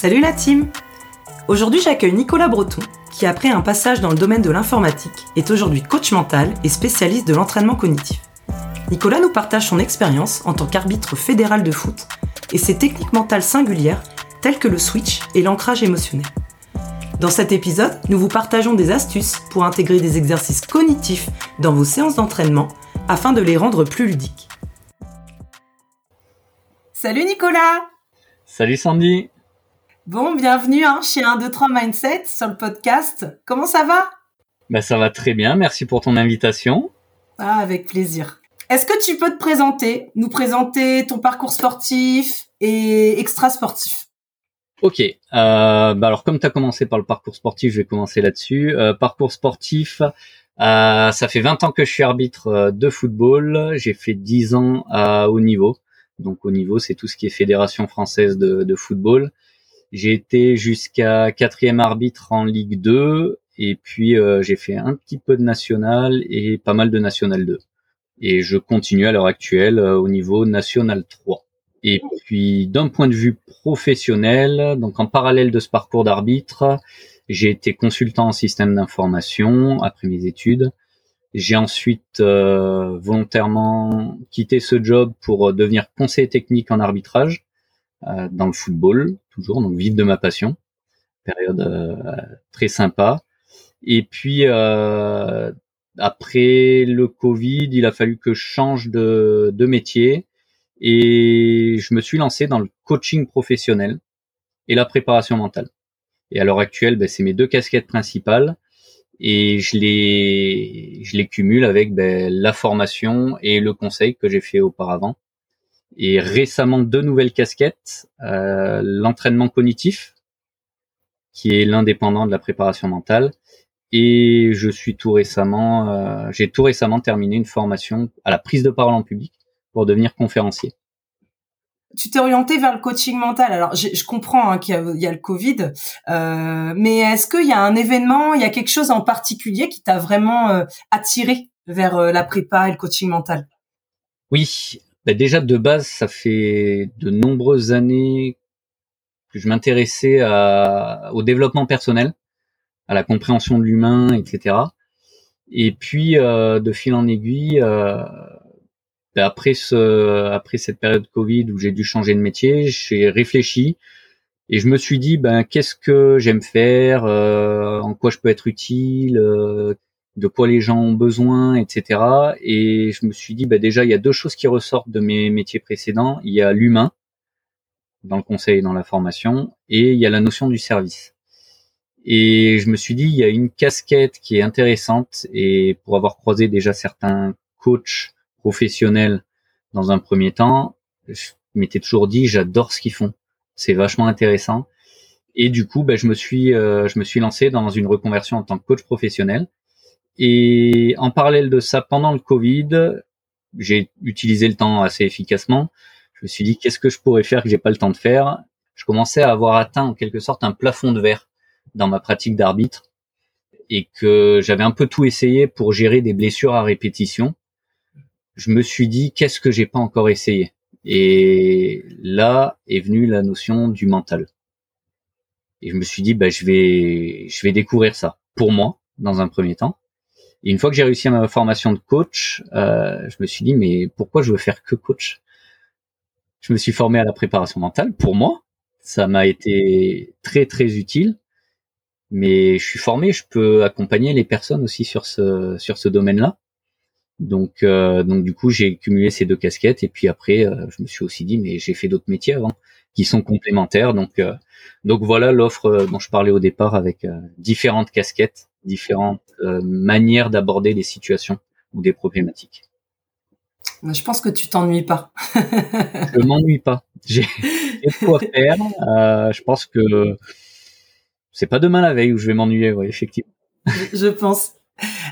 Salut la team Aujourd'hui j'accueille Nicolas Breton, qui après un passage dans le domaine de l'informatique est aujourd'hui coach mental et spécialiste de l'entraînement cognitif. Nicolas nous partage son expérience en tant qu'arbitre fédéral de foot et ses techniques mentales singulières telles que le switch et l'ancrage émotionnel. Dans cet épisode, nous vous partageons des astuces pour intégrer des exercices cognitifs dans vos séances d'entraînement afin de les rendre plus ludiques. Salut Nicolas Salut Sandy Bon, bienvenue hein, chez 1, 2, 3 Mindset sur le podcast. Comment ça va? Ben, Ça va très bien, merci pour ton invitation. Ah, avec plaisir. Est-ce que tu peux te présenter, nous présenter ton parcours sportif et extra-sportif? Ok, euh, bah alors comme tu as commencé par le parcours sportif, je vais commencer là-dessus. Euh, parcours sportif, euh, ça fait 20 ans que je suis arbitre de football. J'ai fait 10 ans à haut niveau. Donc haut niveau, c'est tout ce qui est fédération française de, de football. J'ai été jusqu'à quatrième arbitre en Ligue 2 et puis euh, j'ai fait un petit peu de national et pas mal de national 2. Et je continue à l'heure actuelle euh, au niveau national 3. Et puis d'un point de vue professionnel, donc en parallèle de ce parcours d'arbitre, j'ai été consultant en système d'information après mes études. J'ai ensuite euh, volontairement quitté ce job pour devenir conseiller technique en arbitrage euh, dans le football, toujours, donc vivre de ma passion. Période euh, très sympa. Et puis euh, après le Covid, il a fallu que je change de, de métier et je me suis lancé dans le coaching professionnel et la préparation mentale. Et à l'heure actuelle, ben, c'est mes deux casquettes principales et je les je les cumule avec ben, la formation et le conseil que j'ai fait auparavant. Et récemment deux nouvelles casquettes euh, l'entraînement cognitif, qui est l'indépendant de la préparation mentale, et je suis tout récemment, euh, j'ai tout récemment terminé une formation à la prise de parole en public pour devenir conférencier. Tu t'es orienté vers le coaching mental. Alors, je, je comprends hein, qu'il y, y, a le Covid, euh, mais est-ce qu'il y a un événement, il y a quelque chose en particulier qui t'a vraiment euh, attiré vers euh, la prépa et le coaching mental? Oui, bah déjà de base, ça fait de nombreuses années que je m'intéressais au développement personnel, à la compréhension de l'humain, etc. Et puis, euh, de fil en aiguille, euh, après ce, après cette période Covid où j'ai dû changer de métier, j'ai réfléchi et je me suis dit, ben qu'est-ce que j'aime faire, euh, en quoi je peux être utile, de quoi les gens ont besoin, etc. Et je me suis dit, ben déjà il y a deux choses qui ressortent de mes métiers précédents. Il y a l'humain dans le conseil et dans la formation, et il y a la notion du service. Et je me suis dit, il y a une casquette qui est intéressante, et pour avoir croisé déjà certains coachs professionnels dans un premier temps, je m'étais toujours dit j'adore ce qu'ils font, c'est vachement intéressant. Et du coup, ben, je me suis euh, je me suis lancé dans une reconversion en tant que coach professionnel. Et en parallèle de ça, pendant le Covid, j'ai utilisé le temps assez efficacement. Je me suis dit qu'est-ce que je pourrais faire que j'ai pas le temps de faire? Je commençais à avoir atteint en quelque sorte un plafond de verre dans ma pratique d'arbitre et que j'avais un peu tout essayé pour gérer des blessures à répétition je me suis dit qu'est-ce que j'ai pas encore essayé? Et là est venue la notion du mental et je me suis dit bah je vais je vais découvrir ça pour moi dans un premier temps une fois que j'ai réussi ma formation de coach euh, je me suis dit mais pourquoi je veux faire que coach? Je me suis formé à la préparation mentale. Pour moi ça m'a été très très utile. Mais je suis formé je peux accompagner les personnes aussi sur ce sur ce domaine là donc, euh, donc du coup, j'ai cumulé ces deux casquettes. Et puis après, euh, je me suis aussi dit, mais j'ai fait d'autres métiers avant qui sont complémentaires. Donc, euh, donc voilà l'offre euh, dont je parlais au départ avec euh, différentes casquettes, différentes manières d'aborder des situations ou des problématiques. Je pense que tu t'ennuies pas. je m'ennuie pas. J'ai quoi faire. je pense que c'est pas demain la veille où je vais m'ennuyer, ouais, effectivement. je pense.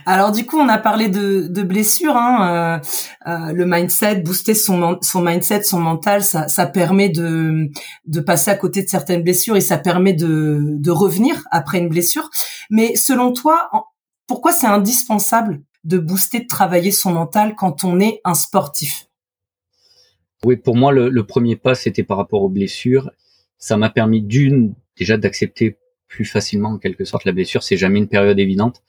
Alors du coup, on a parlé de, de blessures. Hein, euh, euh, le mindset, booster son, son mindset, son mental, ça, ça permet de, de passer à côté de certaines blessures et ça permet de, de revenir après une blessure. Mais selon toi, pourquoi c'est indispensable de booster, de travailler son mental quand on est un sportif? Oui, pour moi, le, le premier pas, c'était par rapport aux blessures. ça m'a permis d'une déjà d'accepter plus facilement en quelque sorte la blessure. C'est jamais une période évidente,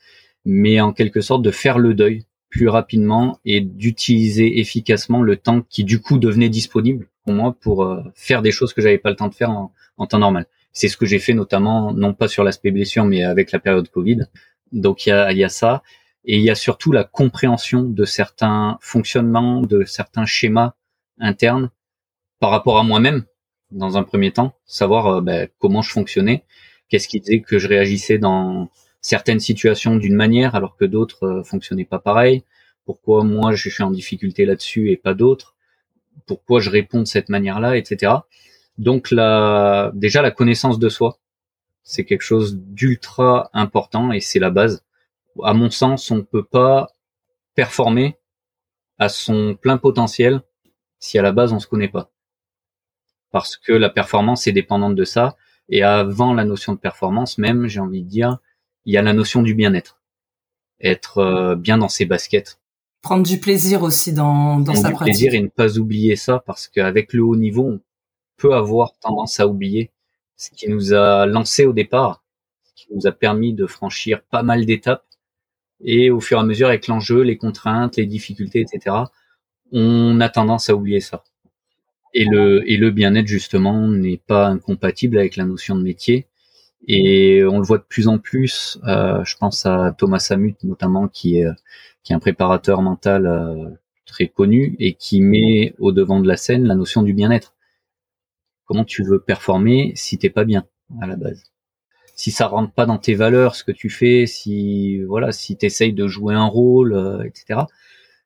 mais en quelque sorte de faire le deuil plus rapidement et d'utiliser efficacement le temps qui du coup devenait disponible pour moi pour euh, faire des choses que j'avais pas le temps de faire en, temps normal. C'est ce que j'ai fait notamment, non pas sur l'aspect blessure, mais avec la période Covid. Donc il y a, y a ça. Et il y a surtout la compréhension de certains fonctionnements, de certains schémas internes par rapport à moi-même, dans un premier temps, savoir euh, ben, comment je fonctionnais, qu'est-ce qui faisait que je réagissais dans certaines situations d'une manière alors que d'autres euh, fonctionnaient pas pareil, pourquoi moi je suis en difficulté là-dessus et pas d'autres, pourquoi je réponds de cette manière-là, etc. Donc déjà la connaissance de soi, c'est quelque chose d'ultra important et c'est la base. À mon sens, on ne peut pas performer à son plein potentiel si à la base on se connaît pas. Parce que la performance est dépendante de ça. Et avant la notion de performance même, j'ai envie de dire, il y a la notion du bien-être. Être euh, bien dans ses baskets. Prendre du plaisir aussi dans, dans sa du plaisir et ne pas oublier ça parce qu'avec le haut niveau, on peut avoir tendance à oublier ce qui nous a lancé au départ, ce qui nous a permis de franchir pas mal d'étapes. Et au fur et à mesure, avec l'enjeu, les contraintes, les difficultés, etc., on a tendance à oublier ça. Et le, et le bien-être, justement, n'est pas incompatible avec la notion de métier. Et on le voit de plus en plus. Euh, je pense à Thomas Samut, notamment, qui est, qui est un préparateur mental euh, très connu et qui met au devant de la scène la notion du bien-être. Comment tu veux performer si t'es pas bien à la base? Si ça rentre pas dans tes valeurs ce que tu fais si voilà si t'essayes de jouer un rôle euh, etc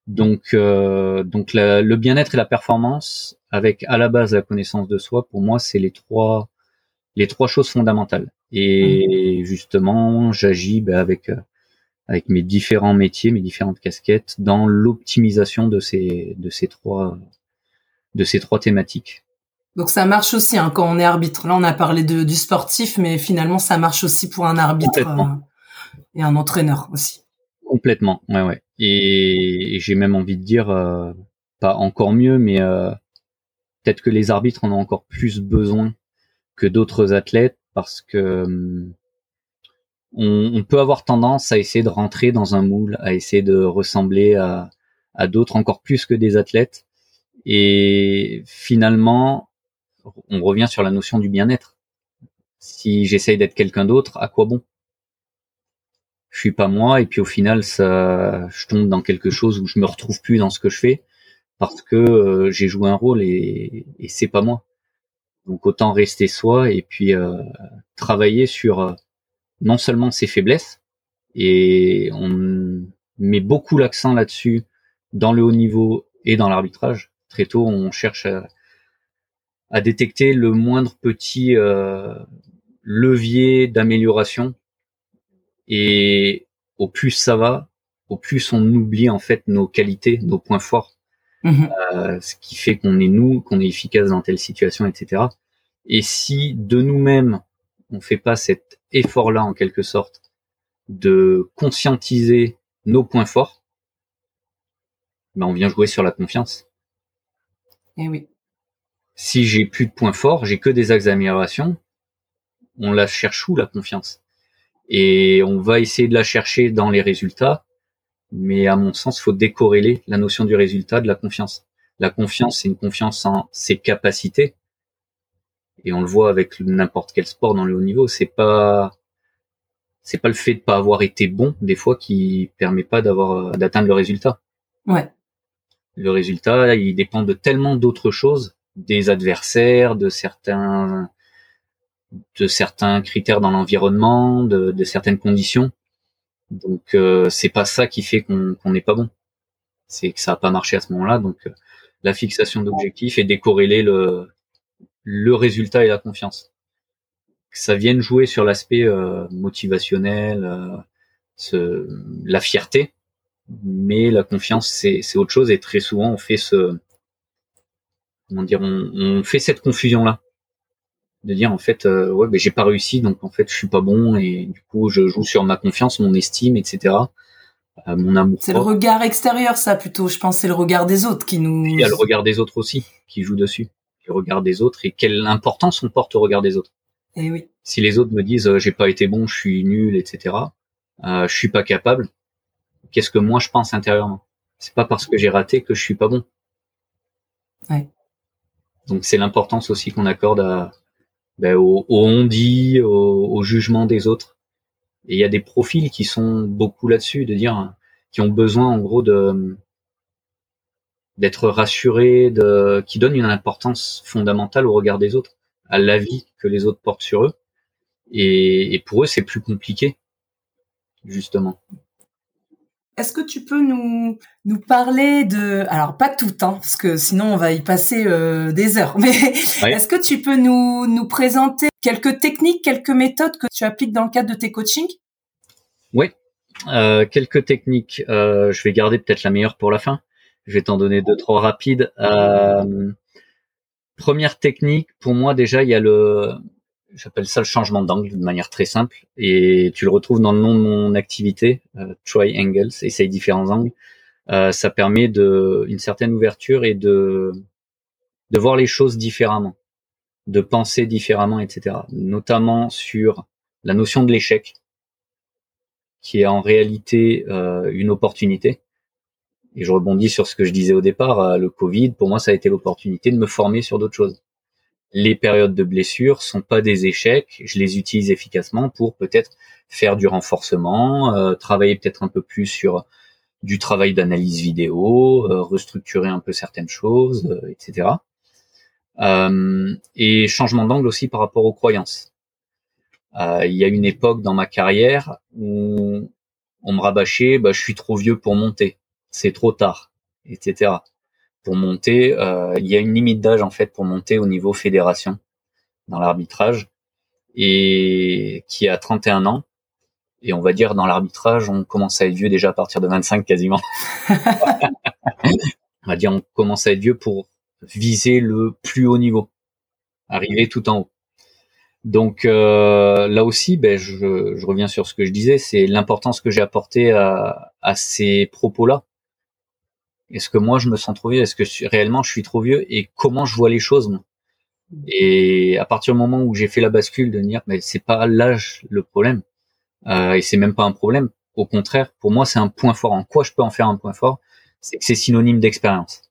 donc euh, donc le bien-être et la performance avec à la base la connaissance de soi pour moi c'est les trois les trois choses fondamentales et mmh. justement j'agis ben, avec euh, avec mes différents métiers mes différentes casquettes dans l'optimisation de ces de ces trois de ces trois thématiques donc ça marche aussi hein, quand on est arbitre. Là, on a parlé de, du sportif, mais finalement, ça marche aussi pour un arbitre euh, et un entraîneur aussi. Complètement, ouais, ouais. Et, j'ai même envie de dire, euh, pas encore mieux, mais euh, peut-être que les arbitres en ont encore plus besoin que d'autres athlètes parce que on, peut avoir tendance à essayer de rentrer dans un moule, à essayer de ressembler à, d'autres encore plus que des athlètes. Et finalement, on revient sur la notion du bien-être. Si j'essaye d'être quelqu'un d'autre, à quoi bon? Je suis pas moi et puis au final ça je tombe dans quelque chose où je me retrouve plus dans ce que je fais parce que j'ai joué un rôle et c'est pas moi. Donc autant rester soi et puis euh, travailler sur euh, non seulement ses faiblesses et on met beaucoup l'accent là-dessus dans le haut niveau et dans l'arbitrage. Très tôt, on cherche à, détecter le moindre petit euh, levier d'amélioration. Et au plus ça va, au plus on oublie en fait nos qualités, nos points forts, mhm. euh, ce qui fait qu'on est nous, qu'on est efficace dans telle situation, etc. Et si de nous-mêmes on fait pas cet effort-là en quelque sorte de conscientiser nos points forts, ben on vient jouer sur la confiance. Et eh oui si j'ai plus de points forts, j'ai que des axes d'amélioration, on la cherche où la confiance? Et on va essayer de la chercher dans les résultats, mais à mon sens, il faut décorréler la notion du résultat de la confiance. La confiance, c'est une confiance en ses capacités, et on le voit avec n'importe quel sport dans le haut niveau. C'est pas c'est pas le fait de pas avoir été bon des fois qui permet pas d'avoir d'atteindre le résultat. Ouais. Le résultat, il dépend de tellement d'autres choses des adversaires, de certains de certains critères dans l'environnement, de, de, certaines conditions. Donc euh, c'est pas ça qui fait qu'on n'est pas bon. C'est que ça a pas marché à ce moment-là. Donc euh, la fixation d'objectifs et décorréler le le résultat et la confiance. Que ça vienne jouer sur l'aspect euh, motivationnel, euh, ce, la fierté, mais la confiance c'est autre chose et très souvent on fait ce comment dire, on, fait cette confusion là, de dire en fait, euh, ouais, ben j'ai pas réussi, donc en fait je suis pas bon et du coup je joue sur ma confiance, mon estime, etc. Euh, mon amour. C'est le regard extérieur, ça plutôt. Je pense c'est le regard des autres qui nous. Il y a le regard des autres aussi qui joue dessus. le regard des autres et quelle importance on porte au regard des autres. Et eh oui. Si les autres me disent euh, j'ai pas été bon, je suis nul, etc. Euh, je suis pas capable. Qu'est-ce que moi je pense intérieurement? C'est pas parce que j'ai raté que je suis pas bon. Ouais. Donc c'est l'importance aussi qu'on accorde à, ben, au, au on-dit, au, au, jugement des autres. Et il y a des profils qui sont beaucoup là-dessus, de dire, qui ont besoin en gros de d'être rassurés, de, qui donnent une importance fondamentale au regard des autres, à l'avis que les autres portent sur eux. Et, et pour eux, c'est plus compliqué, justement. Est-ce que tu peux nous nous parler de alors pas tout hein parce que sinon on va y passer euh, des heures mais est-ce que tu peux nous nous présenter quelques techniques quelques méthodes que tu appliques dans le cadre de tes coachings? Oui, euh, quelques techniques. Euh, je vais garder peut-être la meilleure pour la fin. Je vais t'en donner deux trois rapides. Première technique pour moi déjà il y a le j'appelle ça le changement d'angle de manière très simple et tu le retrouves dans le nom de mon activité euh, try angles essaye différents angles. Euh, ça permet de une certaine ouverture et de de voir les choses différemment de penser différemment etc notamment sur la notion de l'échec qui est en réalité euh, une opportunité. Et je rebondis sur ce que je disais au départ euh, le Covid pour moi ça a été l'opportunité de me former sur d'autres choses les périodes de blessure sont pas des échecs. Je les utilise efficacement pour peut-être faire du renforcement, euh, travailler peut-être un peu plus sur du travail d'analyse vidéo, euh, restructurer un peu certaines choses, euh, etc. et changement d'angle aussi par rapport aux croyances. il y a une époque dans ma carrière où on me rabâchait, bah, je suis trop vieux pour monter, c'est trop tard, etc pour monter, euh, il y a une limite d'âge en fait pour monter au niveau fédération dans l'arbitrage et qui a 31 ans. Et on va dire dans l'arbitrage, on commence à être vieux déjà à partir de 25 quasiment. on va dire on commence à être vieux pour viser le plus haut niveau, arriver tout en haut. Donc euh, là aussi, ben, je, je, reviens sur ce que je disais, c'est l'importance que j'ai apporté à, à ces propos-là est-ce que moi je me sens trop vieux? Est-ce que réellement je suis trop vieux? Et comment je vois les choses moi? Et à partir du moment où j'ai fait la bascule de dire mais c'est pas l'âge le problème euh, et c'est même pas un problème. Au contraire, pour moi c'est un point fort. En quoi je peux en faire un point fort? C'est que c'est synonyme d'expérience.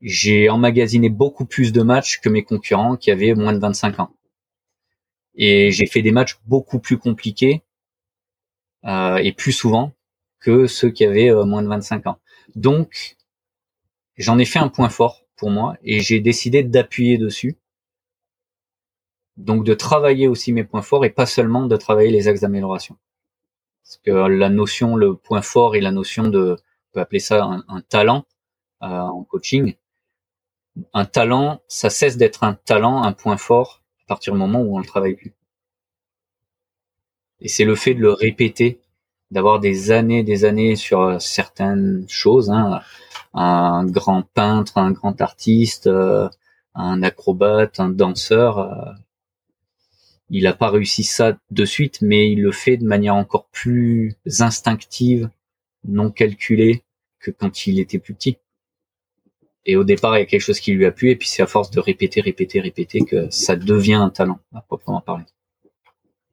J'ai emmagasiné beaucoup plus de matchs que mes concurrents qui avaient moins de 25 ans. Et j'ai fait des matchs beaucoup plus compliqués euh, et plus souvent que ceux qui avaient euh, moins de 25 ans. Donc, j'en ai fait un point fort pour moi et j'ai décidé d'appuyer dessus. Donc, de travailler aussi mes points forts et pas seulement de travailler les axes d'amélioration. Parce que la notion, le point fort et la notion de, on peut appeler ça un, talent euh, en coaching. Un talent, ça cesse d'être un talent, un point fort à partir du moment où on le travaille plus. Et c'est le fait de le répéter d'avoir des années, des années sur euh, certaines choses. Hein. Un grand peintre, un grand artiste, euh, un acrobate, un danseur. Euh, il n'a pas réussi ça de suite, mais il le fait de manière encore plus instinctive, non calculée que quand il était plus petit. Et au départ, il y a quelque chose qui lui a plu, et puis c'est à force de répéter, répéter, répéter que ça devient un talent, à proprement parler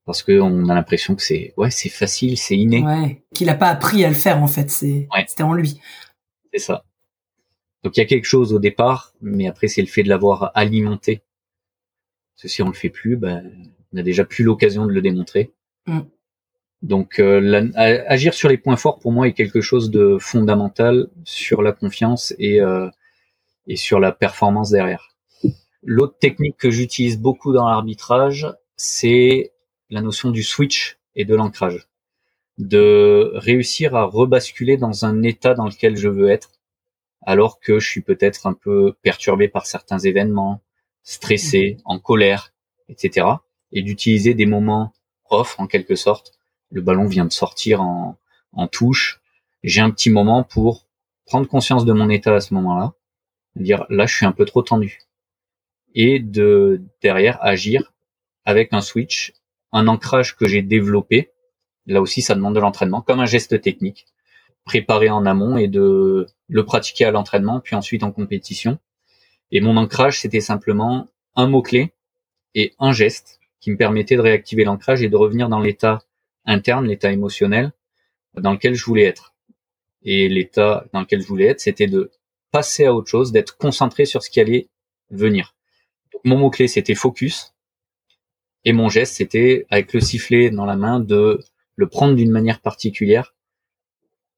parce qu'on a l'impression que c'est ouais c'est facile, c'est inné. Ouais, qu'il a pas appris à le faire en fait, c'est c'était en lui. C'est ça. Donc il y a quelque chose au départ, mais après c'est le fait de l'avoir alimenté. Parce que si on le fait plus, ben on a déjà plus l'occasion de le démontrer. Mm. Donc euh, agir sur les points forts pour moi est quelque chose de fondamental sur la confiance et euh, et sur la performance derrière. L'autre technique que j'utilise beaucoup dans l'arbitrage, c'est la notion du switch et de l'ancrage, de réussir à rebasculer dans un état dans lequel je veux être, alors que je suis peut-être un peu perturbé par certains événements, stressé, en colère, etc. Et d'utiliser des moments off en quelque sorte. Le ballon vient de sortir en, en touche. J'ai un petit moment pour prendre conscience de mon état à ce moment-là, dire là je suis un peu trop tendu, et de derrière agir avec un switch un ancrage que j'ai développé. Là aussi, ça demande de l'entraînement, comme un geste technique, préparé en amont et de le pratiquer à l'entraînement, puis ensuite en compétition. Et mon ancrage, c'était simplement un mot-clé et un geste qui me permettait de réactiver l'ancrage et de revenir dans l'état interne, l'état émotionnel dans lequel je voulais être. Et l'état dans lequel je voulais être, c'était de passer à autre chose, d'être concentré sur ce qui allait venir. mon mot-clé, c'était focus. Et mon geste, c'était, avec le sifflet dans la main, de le prendre d'une manière particulière.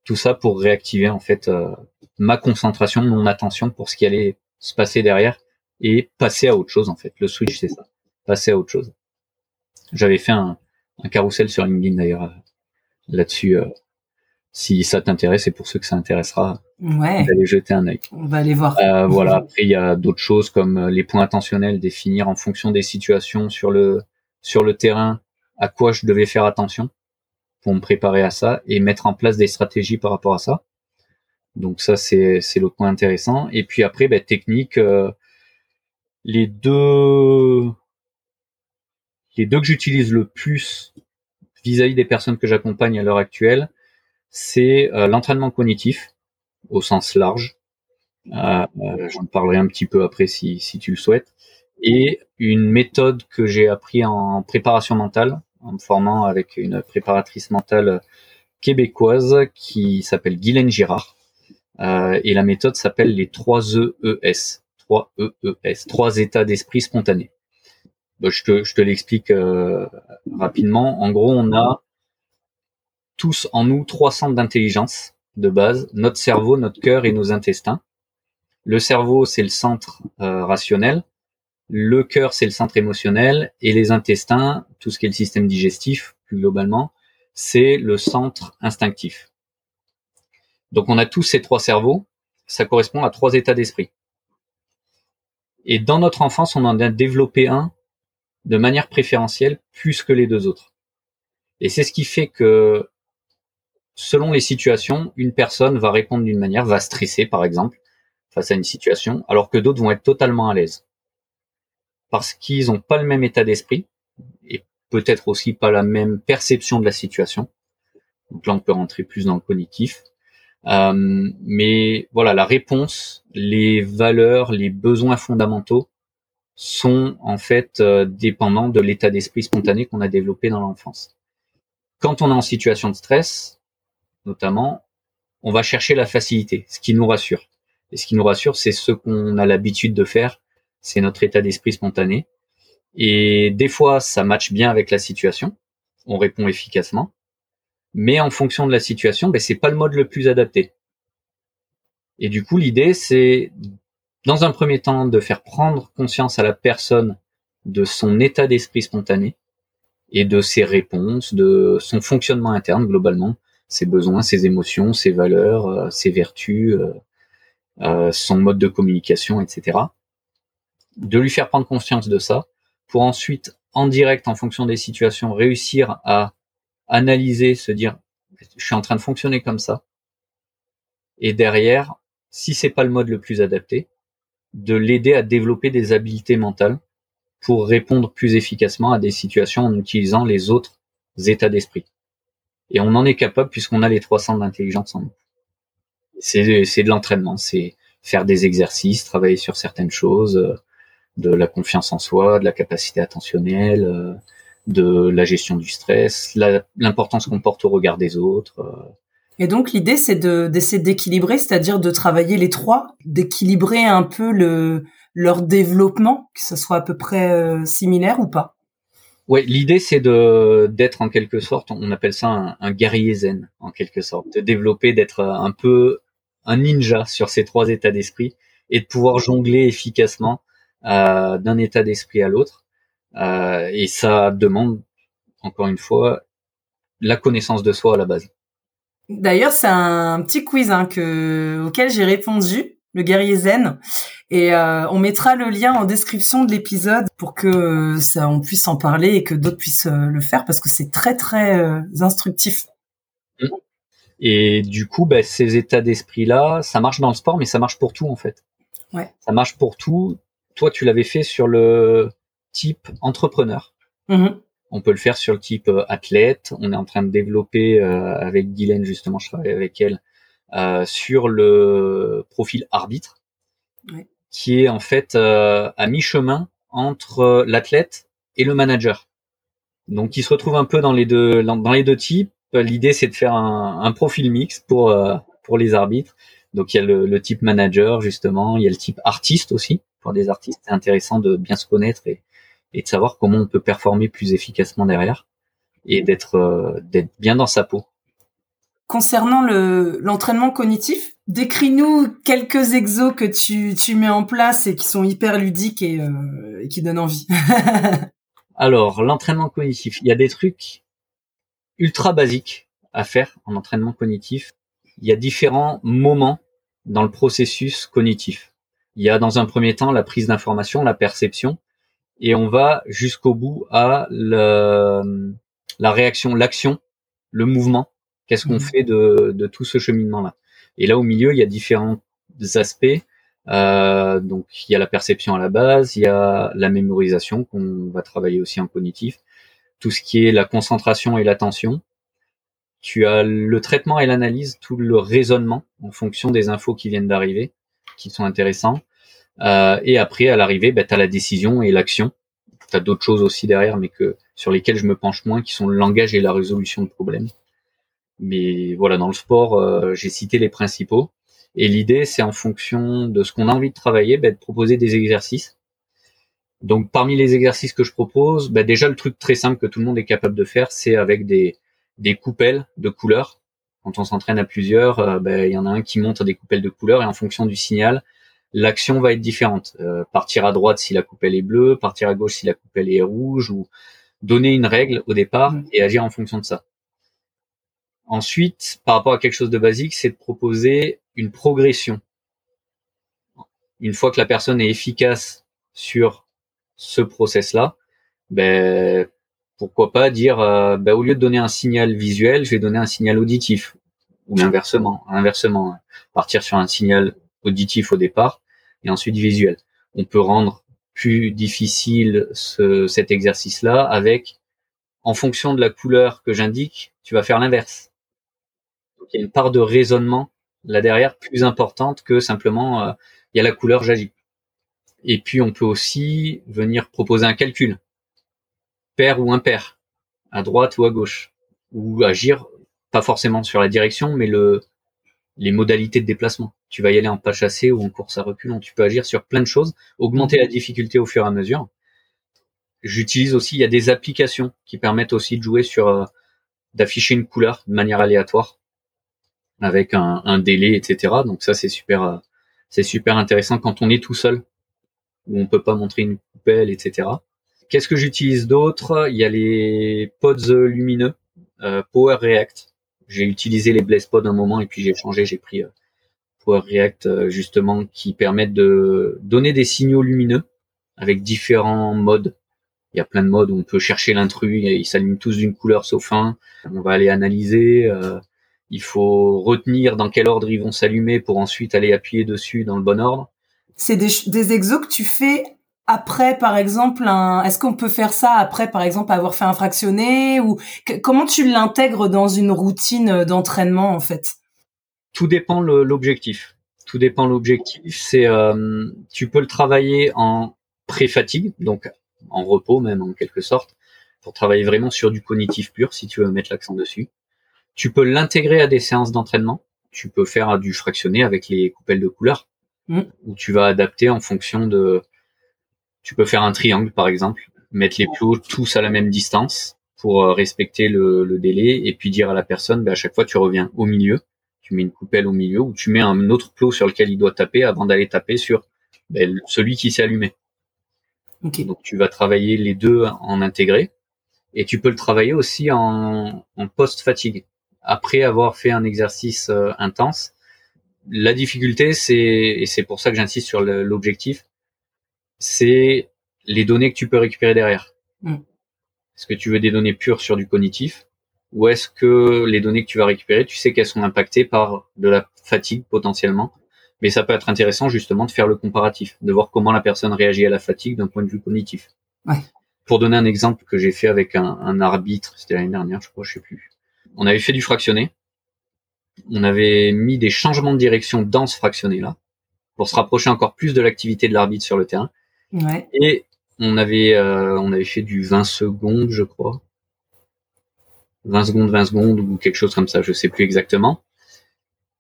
Tout ça pour réactiver, en fait, euh, ma concentration, mon attention pour ce qui allait se passer derrière et passer à autre chose, en fait. Le switch, c'est ça. Passer à autre chose. J'avais fait un, un carrousel sur LinkedIn, d'ailleurs, euh, là-dessus, euh, si ça t'intéresse et pour ceux que ça intéressera, ouais. d'aller jeter un œil. On va aller voir. Euh, voilà. Après, il y a d'autres choses comme euh, les points attentionnels, définir en fonction des situations sur le sur le terrain à quoi je devais faire attention pour me préparer à ça et mettre en place des stratégies par rapport à ça. Donc ça, c'est l'autre point intéressant. Et puis après, ben, technique, euh, les deux les deux que j'utilise le plus vis-à-vis -vis des personnes que j'accompagne à l'heure actuelle, c'est euh, l'entraînement cognitif au sens large. Euh, euh, J'en parlerai un petit peu après si, si tu le souhaites. Et une méthode que j'ai appris en préparation mentale, en me formant avec une préparatrice mentale québécoise qui s'appelle Guylaine Girard. Euh, et la méthode s'appelle les 3 EES. 3 EES, trois états d'esprit spontanés. je te, je te l'explique euh, rapidement. En gros, on a tous en nous trois centres d'intelligence de base, notre cerveau, notre cœur et nos intestins. Le cerveau, c'est le centre euh, rationnel. Le cœur, c'est le centre émotionnel. Et les intestins, tout ce qui est le système digestif, plus globalement, c'est le centre instinctif. Donc on a tous ces trois cerveaux. Ça correspond à trois états d'esprit. Et dans notre enfance, on en a développé un de manière préférentielle plus que les deux autres. Et c'est ce qui fait que selon les situations, une personne va répondre d'une manière, va stresser par exemple face à une situation, alors que d'autres vont être totalement à l'aise. Parce qu'ils n'ont pas le même état d'esprit, et peut-être aussi pas la même perception de la situation. Donc là, on peut rentrer plus dans le cognitif. Euh, mais voilà, la réponse, les valeurs, les besoins fondamentaux sont en fait euh, dépendants de l'état d'esprit spontané qu'on a développé dans l'enfance. Quand on est en situation de stress, notamment, on va chercher la facilité, ce qui nous rassure. Et ce qui nous rassure, c'est ce qu'on a l'habitude de faire, c'est notre état d'esprit spontané. Et des fois, ça matche bien avec la situation, on répond efficacement. Mais en fonction de la situation, ben, c'est pas le mode le plus adapté. Et du coup, l'idée, c'est, dans un premier temps, de faire prendre conscience à la personne de son état d'esprit spontané et de ses réponses, de son fonctionnement interne globalement, ses besoins, ses émotions, ses valeurs, euh, ses vertus, euh, euh, son mode de communication, etc. De lui faire prendre conscience de ça, pour ensuite, en direct, en fonction des situations, réussir à analyser, se dire, je suis en train de fonctionner comme ça. Et derrière, si c'est pas le mode le plus adapté, de l'aider à développer des habiletés mentales pour répondre plus efficacement à des situations en utilisant les autres états d'esprit. Et on en est capable puisqu'on a les trois centres d'intelligence en nous. C'est, c'est de l'entraînement, c'est faire des exercices, travailler sur certaines choses, euh, de la confiance en soi, de la capacité attentionnelle, euh, de la gestion du stress, l'importance qu'on porte au regard des autres. Euh. Et donc l'idée c'est de d'essayer d'équilibrer, c'est-à-dire de travailler les trois, d'équilibrer un peu le leur développement, que ce soit à peu près similaire ou pas? Ouais, l'idée c'est de d'être en quelque sorte, on appelle ça un, guerrier zen en quelque sorte, de développer, d'être un peu un ninja sur ces trois états d'esprit et de pouvoir jongler efficacement euh, d'un état d'esprit à l'autre. Euh, et ça demande, encore une fois, la connaissance de soi à la base. D'ailleurs, c'est un petit quiz hein, que, auquel j'ai répondu le guerrier zen. Et euh, on mettra le lien en description de l'épisode pour que euh, ça, on puisse en parler et que d'autres puissent le faire parce que c'est très très instructif. Mmh. Et du coup, bah, ces états d'esprit là, ça marche dans le sport, mais ça marche pour tout en fait. Ouais. Ça marche pour tout. Toi, tu l'avais fait sur le type entrepreneur. Mmh. On peut le faire sur le type athlète. On est en train de développer avec Guylaine justement, je travaille avec elle, euh, sur le profil arbitre, qui est en fait à mi-chemin entre l'athlète et le manager. Donc il se retrouve un peu dans les deux dans les deux types. L'idée c'est de faire un, un, profil mix pour pour les arbitres. Donc il y a le, le, type manager justement, il y a le type artiste aussi pour des artistes. C'est intéressant de bien se connaître et, et de savoir comment on peut performer plus efficacement derrière et d'être euh, d'être bien dans sa peau. Concernant le l'entraînement cognitif, décris-nous quelques exos que tu, tu mets en place et qui sont hyper ludiques et, euh, et qui donnent envie. Alors, l'entraînement cognitif, il y a des trucs ultra basiques à faire en entraînement cognitif. Il y a différents moments dans le processus cognitif. Il y a dans un premier temps la prise d'information, la perception, et on va jusqu'au bout à le, la réaction, l'action, le mouvement. Qu'est-ce qu'on mmh. fait de, de, tout ce cheminement-là? Et là, au milieu, il y a différents aspects. Euh, donc, il y a la perception à la base, il y a la mémorisation qu'on va travailler aussi en cognitif, tout ce qui est la concentration et l'attention. Tu as le traitement et l'analyse, tout le raisonnement en fonction des infos qui viennent d'arriver, qui sont intéressants. Euh, et après, à l'arrivée, ben, tu as la décision et l'action. Tu as d'autres choses aussi derrière, mais que sur lesquelles je me penche moins, qui sont le langage et la résolution de problèmes. Mais voilà, dans le sport, euh, j'ai cité les principaux. Et l'idée, c'est en fonction de ce qu'on a envie de travailler, ben, de proposer des exercices. Donc, parmi les exercices que je propose, ben, déjà le truc très simple que tout le monde est capable de faire, c'est avec des, des coupelles de couleurs. Quand on s'entraîne à plusieurs, euh, ben, il y en a un qui montre des coupelles de couleurs et en fonction du signal, l'action va être différente. Euh, partir à droite si la coupelle est bleue, partir à gauche si la coupelle est rouge, ou donner une règle au départ mm. et agir en fonction de ça. Ensuite, par rapport à quelque chose de basique, c'est de proposer une progression. Une fois que la personne est efficace sur ce process-là, ben, pourquoi pas dire, euh, ben, au lieu de donner un signal visuel, je vais donner un signal auditif, ou inversement, inversement, partir sur un signal auditif au départ et ensuite visuel. On peut rendre plus difficile ce, cet exercice-là avec, en fonction de la couleur que j'indique, tu vas faire l'inverse. il y a une part de raisonnement là derrière plus importante que simplement euh, il y a la couleur, j'agis. Et puis on peut aussi venir proposer un calcul, pair ou impair, à droite ou à gauche, ou agir pas forcément sur la direction, mais le les modalités de déplacement. Tu vas y aller en pas chassé ou en course à reculons. Tu peux agir sur plein de choses, augmenter la difficulté au fur et à mesure. J'utilise aussi, il y a des applications qui permettent aussi de jouer sur, euh, d'afficher une couleur de manière aléatoire avec un, un délai, etc. Donc ça, c'est super, euh, c'est super intéressant quand on est tout seul, où on peut pas montrer une coupelle, etc. Qu'est-ce que j'utilise d'autre? Il y a les pods lumineux, euh, Power React j'ai utilisé les Blaze Pods un moment et puis j'ai changé, j'ai pris euh, Power React euh, justement qui permettent de donner des signaux lumineux avec différents modes. Il y a plein de modes où on peut chercher l'intrus, ils s'allument tous d'une couleur sauf un. On va aller analyser. Il faut retenir dans quel ordre ils vont s'allumer pour ensuite aller appuyer dessus dans le bon ordre. C'est des exos que tu fais après par exemple un est-ce qu'on peut faire ça après par exemple avoir fait un fractionné ou comment tu l'intègres dans une routine d'entraînement en fait? Tout dépend l'objectif. Tout dépend l'objectif, c'est euh, tu peux le travailler en pré-fatigue donc en repos même en quelque sorte pour travailler vraiment sur du cognitif pur si tu veux mettre l'accent dessus. Tu peux l'intégrer à des séances d'entraînement, tu peux faire du fractionné avec les coupelles de couleurs mmh. où tu vas adapter en fonction de tu peux faire un triangle, par exemple, mettre les plots tous à la même distance pour euh, respecter le, délai et puis dire à la personne, bah, à chaque fois, tu reviens au milieu, tu mets une coupelle au milieu ou tu mets un autre plot sur lequel il doit taper avant d'aller taper sur ben, celui qui s'est allumé. Donc tu vas travailler les deux en intégré et tu peux le travailler aussi en, en post-fatigue. Après avoir fait un exercice euh, intense, la difficulté, c'est, et c'est pour ça que j'insiste sur l'objectif, c'est les données que tu peux récupérer derrière. Mm. Est-ce que tu veux des données pures sur du cognitif ou est-ce que les données que tu vas récupérer, tu sais qu'elles sont impactées par de la fatigue potentiellement mais ça peut être intéressant justement de faire le comparatif, de voir comment la personne réagit à la fatigue d'un point de vue cognitif. Pour donner un exemple que j'ai fait avec un, arbitre, c'était l'année dernière, je crois, je sais plus. On avait fait du fractionné. On avait mis des changements de direction dans ce fractionné là. pour se rapprocher encore plus de l'activité de l'arbitre sur le terrain. Et on avait, euh, on avait fait du 20 secondes, je crois. 20 secondes, 20 secondes ou quelque chose comme ça, je sais plus exactement.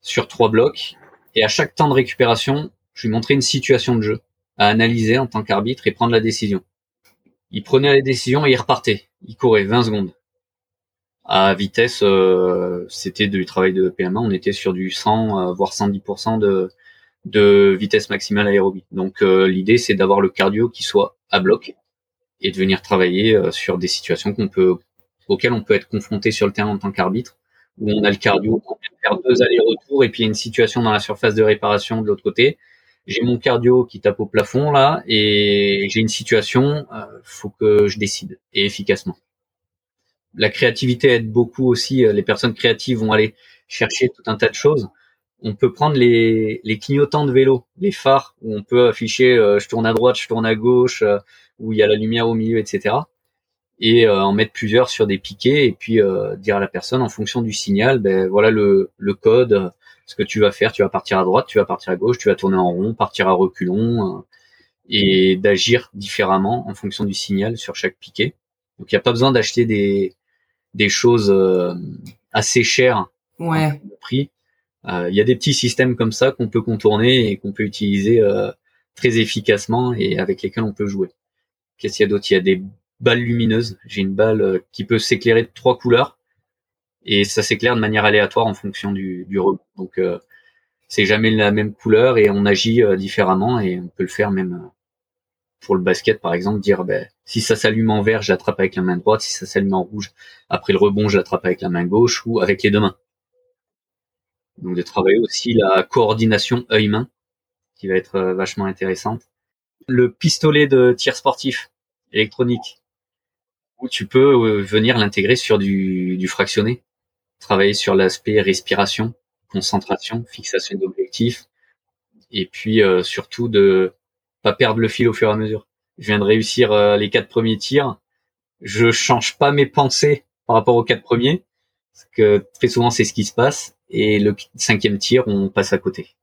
Sur trois blocs. Et à chaque temps de récupération, je lui montrais une situation de jeu à analyser en tant qu'arbitre et prendre la décision. Il prenait la décision et il repartait. Il courait 20 secondes. À vitesse, euh, c'était du travail de PMA, on était sur du 100, euh, voire 110% de, de vitesse maximale aérobie. Donc euh, l'idée, c'est d'avoir le cardio qui soit à bloc et de venir travailler sur des situations qu'on peut, auxquelles on peut être confronté sur le terrain en tant qu'arbitre, où on a le cardio, on peut faire deux allers-retours et puis il y a une situation dans la surface de réparation de l'autre côté j'ai mon cardio qui tape au plafond là et j'ai une situation, euh, faut que je décide et efficacement. La créativité aide beaucoup aussi. Euh, les personnes créatives vont aller chercher tout un tas de choses. On peut prendre les, les clignotants de vélo, les phares où on peut afficher euh, je tourne à droite, je tourne à gauche, où il y a la lumière au milieu, etc. Et en mettre plusieurs sur des piquets et puis dire à la personne en fonction du signal, ben voilà le, le code ce que tu vas faire, tu vas partir à droite, tu vas partir à gauche, tu vas tourner en rond, partir à reculons, euh, et d'agir différemment en fonction du signal sur chaque piquet. Donc il n'y a pas besoin d'acheter des, des choses euh, assez chères ouais. prix. Euh, il y a des petits systèmes comme ça qu'on peut contourner et qu'on peut utiliser très efficacement et avec lesquels on peut jouer. Qu'est-ce qu'il y a d'autre? Il y a des balles lumineuses. J'ai une balle qui peut s'éclairer de trois couleurs et ça s'éclaire de manière aléatoire en fonction du, rebond. Donc euh, c'est jamais la même couleur et on agit euh, différemment et on peut le faire même euh, pour le basket par exemple, dire ben, si ça s'allume en vert, je l'attrape avec la main droite, si ça s'allume en rouge, après le rebond, je l'attrape avec la main gauche ou avec les deux mains. Donc de travailler aussi la coordination œil-main qui va être vachement intéressante. Le pistolet de tir sportif électronique où tu peux venir l'intégrer sur du, fractionné travailler sur l'aspect respiration, concentration, fixation d'objectifs, et puis euh, surtout de pas perdre le fil au fur et à mesure. Je viens de réussir euh, les quatre premiers tirs, je change pas mes pensées par rapport aux quatre premiers, parce que très souvent c'est ce qui se passe, et le cinquième tir on passe à côté.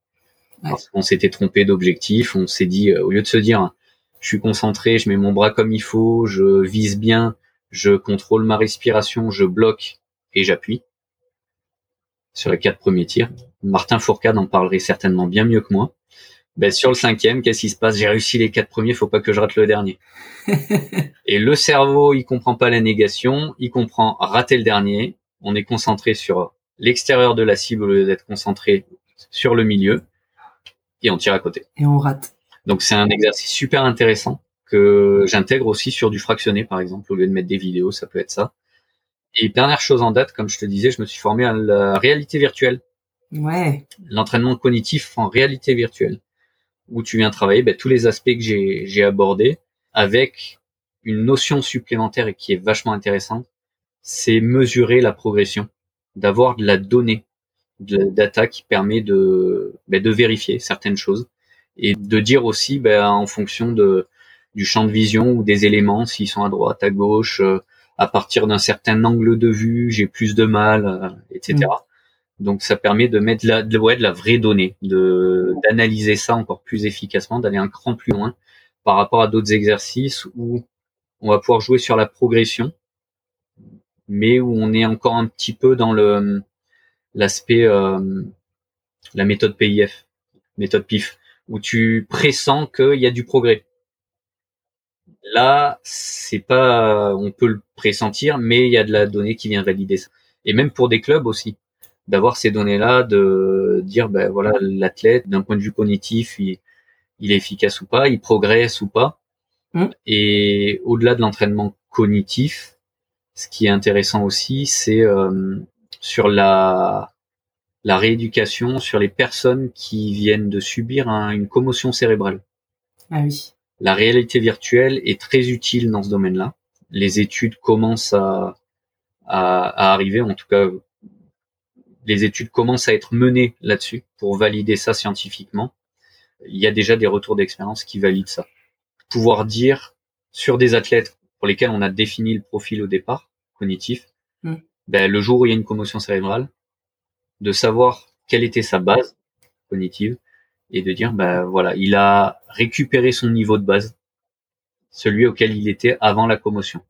Parce qu'on s'était trompé d'objectif, on s'est dit euh, au lieu de se dire je suis concentré, je mets mon bras comme il faut, je vise bien, je contrôle ma respiration, je bloque et j'appuie sur les quatre premiers tirs. Martin Fourcade en parlerait certainement bien mieux que moi. Ben, sur le cinquième, qu'est-ce qui se passe? J'ai réussi les quatre premiers, faut pas que je rate le dernier. et le cerveau, il comprend pas la négation, il comprend rater le dernier. On est concentré sur l'extérieur de la cible au lieu d'être concentré sur le milieu, et on tire à côté. Et on rate. Donc c'est un exercice super intéressant que j'intègre aussi sur du fractionné, par exemple, au lieu de mettre des vidéos, ça peut être ça. Et dernière chose en date, comme je te disais, je me suis formé à la réalité virtuelle. Ouais. L'entraînement cognitif en réalité virtuelle, où tu viens travailler ben, tous les aspects que j'ai abordés avec une notion supplémentaire et qui est vachement intéressante, c'est mesurer la progression, d'avoir de la donnée, de la data qui permet de, ben, de vérifier certaines choses et de dire aussi ben, en fonction de, du champ de vision ou des éléments, s'ils sont à droite, à gauche, euh, à partir d'un certain angle de vue, j'ai plus de mal, euh, etc. Mm. Donc ça permet de mettre la, de, ouais, de la vraie donnée, de d'analyser ça encore plus efficacement, d'aller un cran plus loin par rapport à d'autres exercices où on va pouvoir jouer sur la progression, mais où on est encore un petit peu dans le l'aspect euh, la méthode PIF, méthode PIF, où tu pressens qu'il y a du progrès. Là, c'est pas, on peut le pressentir, mais il y a de la donnée qui vient valider ça. Et même pour des clubs aussi, d'avoir ces données-là, de dire, ben voilà, l'athlète, d'un point de vue cognitif, il, est efficace ou pas, il progresse ou pas. Mm. Et au-delà de l'entraînement cognitif, ce qui est intéressant aussi, c'est euh, sur la la rééducation sur les personnes qui viennent de subir une commotion cérébrale. Ah oui. La réalité virtuelle est très utile dans ce domaine-là. Les études commencent à, à, arriver, en tout cas, les études commencent à être menées là-dessus pour valider ça scientifiquement. Il y a déjà des retours d'expérience qui valident ça. Pouvoir dire sur des athlètes pour lesquels on a défini le profil au départ, cognitif, hmm. ben, le jour où il y a une commotion cérébrale, de savoir quelle était sa base cognitive et de dire bah voilà, il a récupéré son niveau de base, celui auquel il était avant la commotion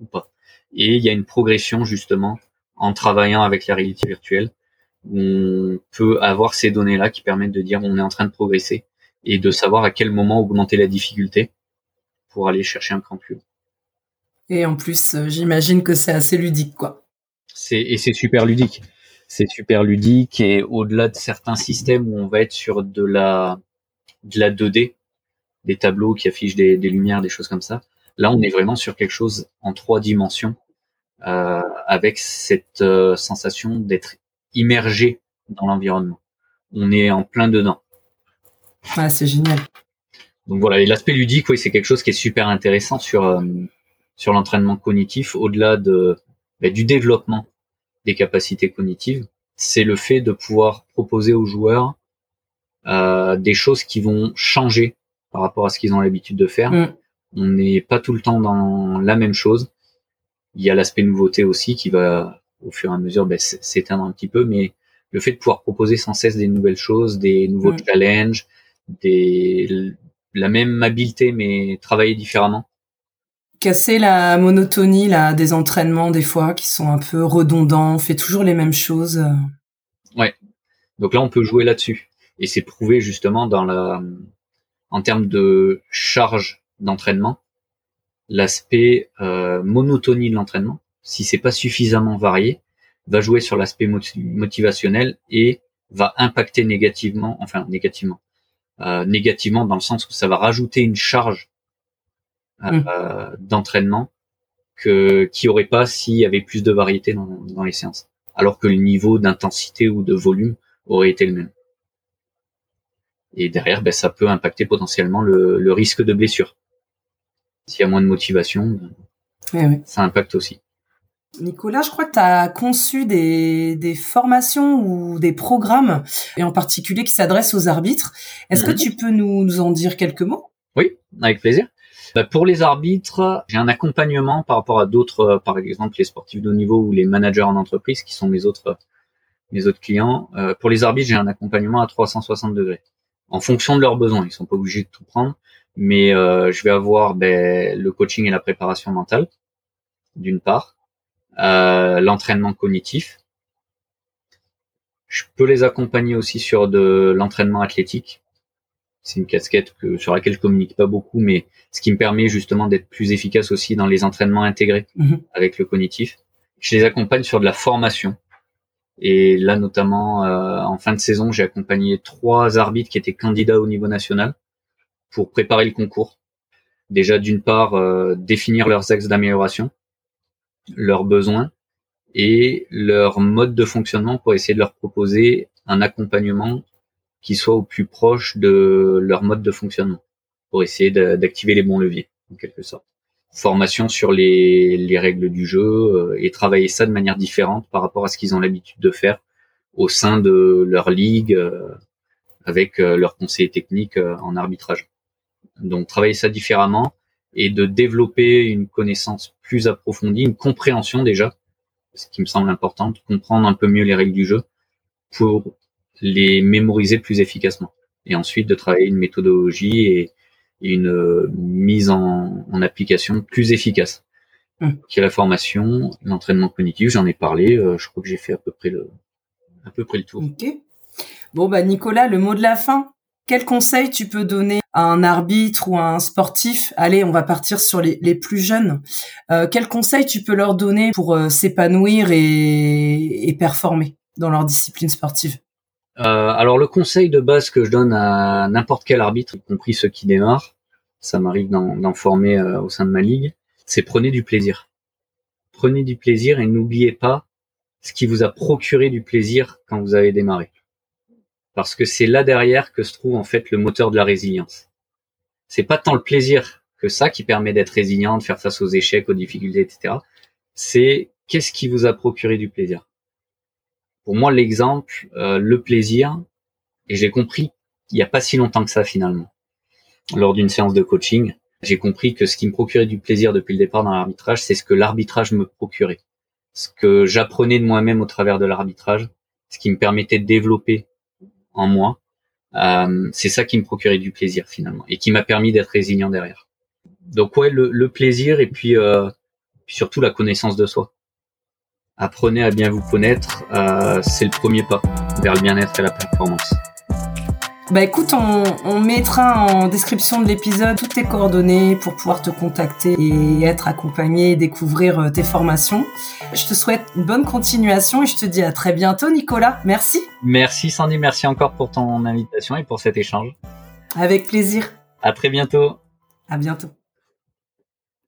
ou pas. Et il y a une progression justement en travaillant avec la réalité virtuelle où on peut avoir ces données-là qui permettent de dire on est en train de progresser et de savoir à quel moment augmenter la difficulté pour aller chercher un cran plus haut. Et en plus, euh, j'imagine que c'est assez ludique, quoi. C'est et c'est super ludique. C'est super ludique et au-delà de certains systèmes où on va être sur de la de la 2D, des tableaux qui affichent des, des lumières, des choses comme ça. Là, on est vraiment sur quelque chose en trois dimensions, euh, avec cette euh, sensation d'être immergé dans l'environnement. On est en plein dedans. Ah, c'est génial. Donc voilà, et l'aspect ludique, oui, c'est quelque chose qui est super intéressant sur euh, sur l'entraînement cognitif, au-delà de bah, du développement des capacités cognitives, c'est le fait de pouvoir proposer aux joueurs euh, des choses qui vont changer par rapport à ce qu'ils ont l'habitude de faire. Mm. On n'est pas tout le temps dans la même chose. Il y a l'aspect nouveauté aussi qui va au fur et à mesure bah, s'éteindre un petit peu, mais le fait de pouvoir proposer sans cesse des nouvelles choses, des nouveaux Mm. challenges, des la même habileté mais travailler différemment. Casser la monotonie là des entraînements des fois qui sont un peu redondants, on fait toujours les mêmes choses. euh. Donc là, on peut jouer là-dessus. Et c'est prouvé justement dans la, en termes de charge d'entraînement, l'aspect euh, monotonie de l'entraînement, si c'est pas suffisamment varié, va jouer sur l'aspect moti- motivationnel et va impacter négativement, enfin négativement, euh, négativement dans le sens où ça va rajouter une charge euh, Mm. d'entraînement que qui aurait pas s'il y avait plus de variété dans, dans les séances, alors que le niveau d'intensité ou de volume aurait été le même. Et derrière, ben, ça peut impacter potentiellement le, le risque de blessure. S'il y a moins de motivation, ben, Eh oui. ça impacte aussi. Nicolas, je crois que tu as conçu des, des formations ou des programmes, et en particulier qui s'adressent aux arbitres. Est-ce que tu peux nous, nous en dire quelques mots? Oui, avec plaisir. Bah, pour les arbitres, j'ai un accompagnement par rapport à d'autres, euh, par exemple les sportifs de haut niveau ou les managers en entreprise qui sont mes autres, mes autres clients. Euh, pour les arbitres, j'ai un accompagnement à 360 degrés en fonction de leurs besoins. Ils sont pas obligés de tout prendre, mais euh, je vais avoir ben, le coaching et la préparation mentale, d'une part, euh, l'entraînement cognitif. Je peux les accompagner aussi sur de l'entraînement athlétique. C'est une casquette que, sur laquelle je communique pas beaucoup, mais ce qui me permet justement d'être plus efficace aussi dans les entraînements intégrés Mhm. avec le cognitif. Je les accompagne sur de la formation. Et là, notamment, euh, en fin de saison, j'ai accompagné trois arbitres qui étaient candidats au niveau national pour préparer le concours. Déjà, d'une part, euh, définir leurs axes d'amélioration, leurs besoins et leur mode de fonctionnement pour essayer de leur proposer un accompagnement qui soit au plus proche de leur mode de fonctionnement, pour essayer d'a- d'activer les bons leviers, en quelque sorte. Formation sur les, les règles du jeu euh, et travailler ça de manière différente par rapport à ce qu'ils ont l'habitude de faire au sein de leur ligue euh, avec euh, leurs conseillers techniques en arbitrage. Donc travailler ça différemment et de développer une connaissance plus approfondie, une compréhension déjà, ce qui me semble important, comprendre un peu mieux les règles du jeu pour les mémoriser plus efficacement. Et ensuite de travailler une méthodologie et et une euh, mise en, en application plus efficace. Mm. Qui est la formation, l'entraînement cognitif, j'en ai parlé, euh, je crois que j'ai fait à peu près le à peu près le tour. Ok. Bon bah Nicolas, le mot de la fin. Quel conseil tu peux donner à un arbitre ou à un sportif? Allez, on va partir sur les, les plus jeunes. Euh, quel conseil tu peux leur donner pour euh, s'épanouir et, et performer dans leur discipline sportive? Alors le conseil de base que je donne à n'importe quel arbitre, y compris ceux qui démarrent, ça m'arrive d'en d'en former euh, au sein de ma ligue, c'est prenez du plaisir. Prenez du plaisir et n'oubliez pas ce qui vous a procuré du plaisir quand vous avez démarré. Parce que c'est là derrière que se trouve en fait le moteur de la résilience. C'est pas tant le plaisir que ça qui permet d'être résilient, de faire face aux échecs, aux difficultés, etc. C'est qu'est-ce qui vous a procuré du plaisir pour moi l'exemple, euh, le plaisir, et j'ai compris il n'y a pas si longtemps que ça finalement, lors d'une séance de coaching, j'ai compris que ce qui me procurait du plaisir depuis le départ dans l'arbitrage, c'est ce que l'arbitrage me procurait, ce que j'apprenais de moi-même au travers de l'arbitrage, ce qui me permettait de développer en moi Euh, c'est ça qui me procurait du plaisir finalement et qui m'a permis d'être résilient derrière. Donc ouais, le, plaisir et euh, puis, surtout la connaissance de soi. Apprenez à bien vous connaître, euh, c'est le premier pas vers le bien-être et la performance. Bah écoute, on, on, mettra en description de l'épisode toutes tes coordonnées pour pouvoir te contacter et être accompagné et découvrir euh, tes formations. Je te souhaite une bonne continuation et je te dis à très bientôt Nicolas. Merci. Merci Sandy, merci encore pour ton invitation et pour cet échange. Avec plaisir. À très bientôt. À bientôt.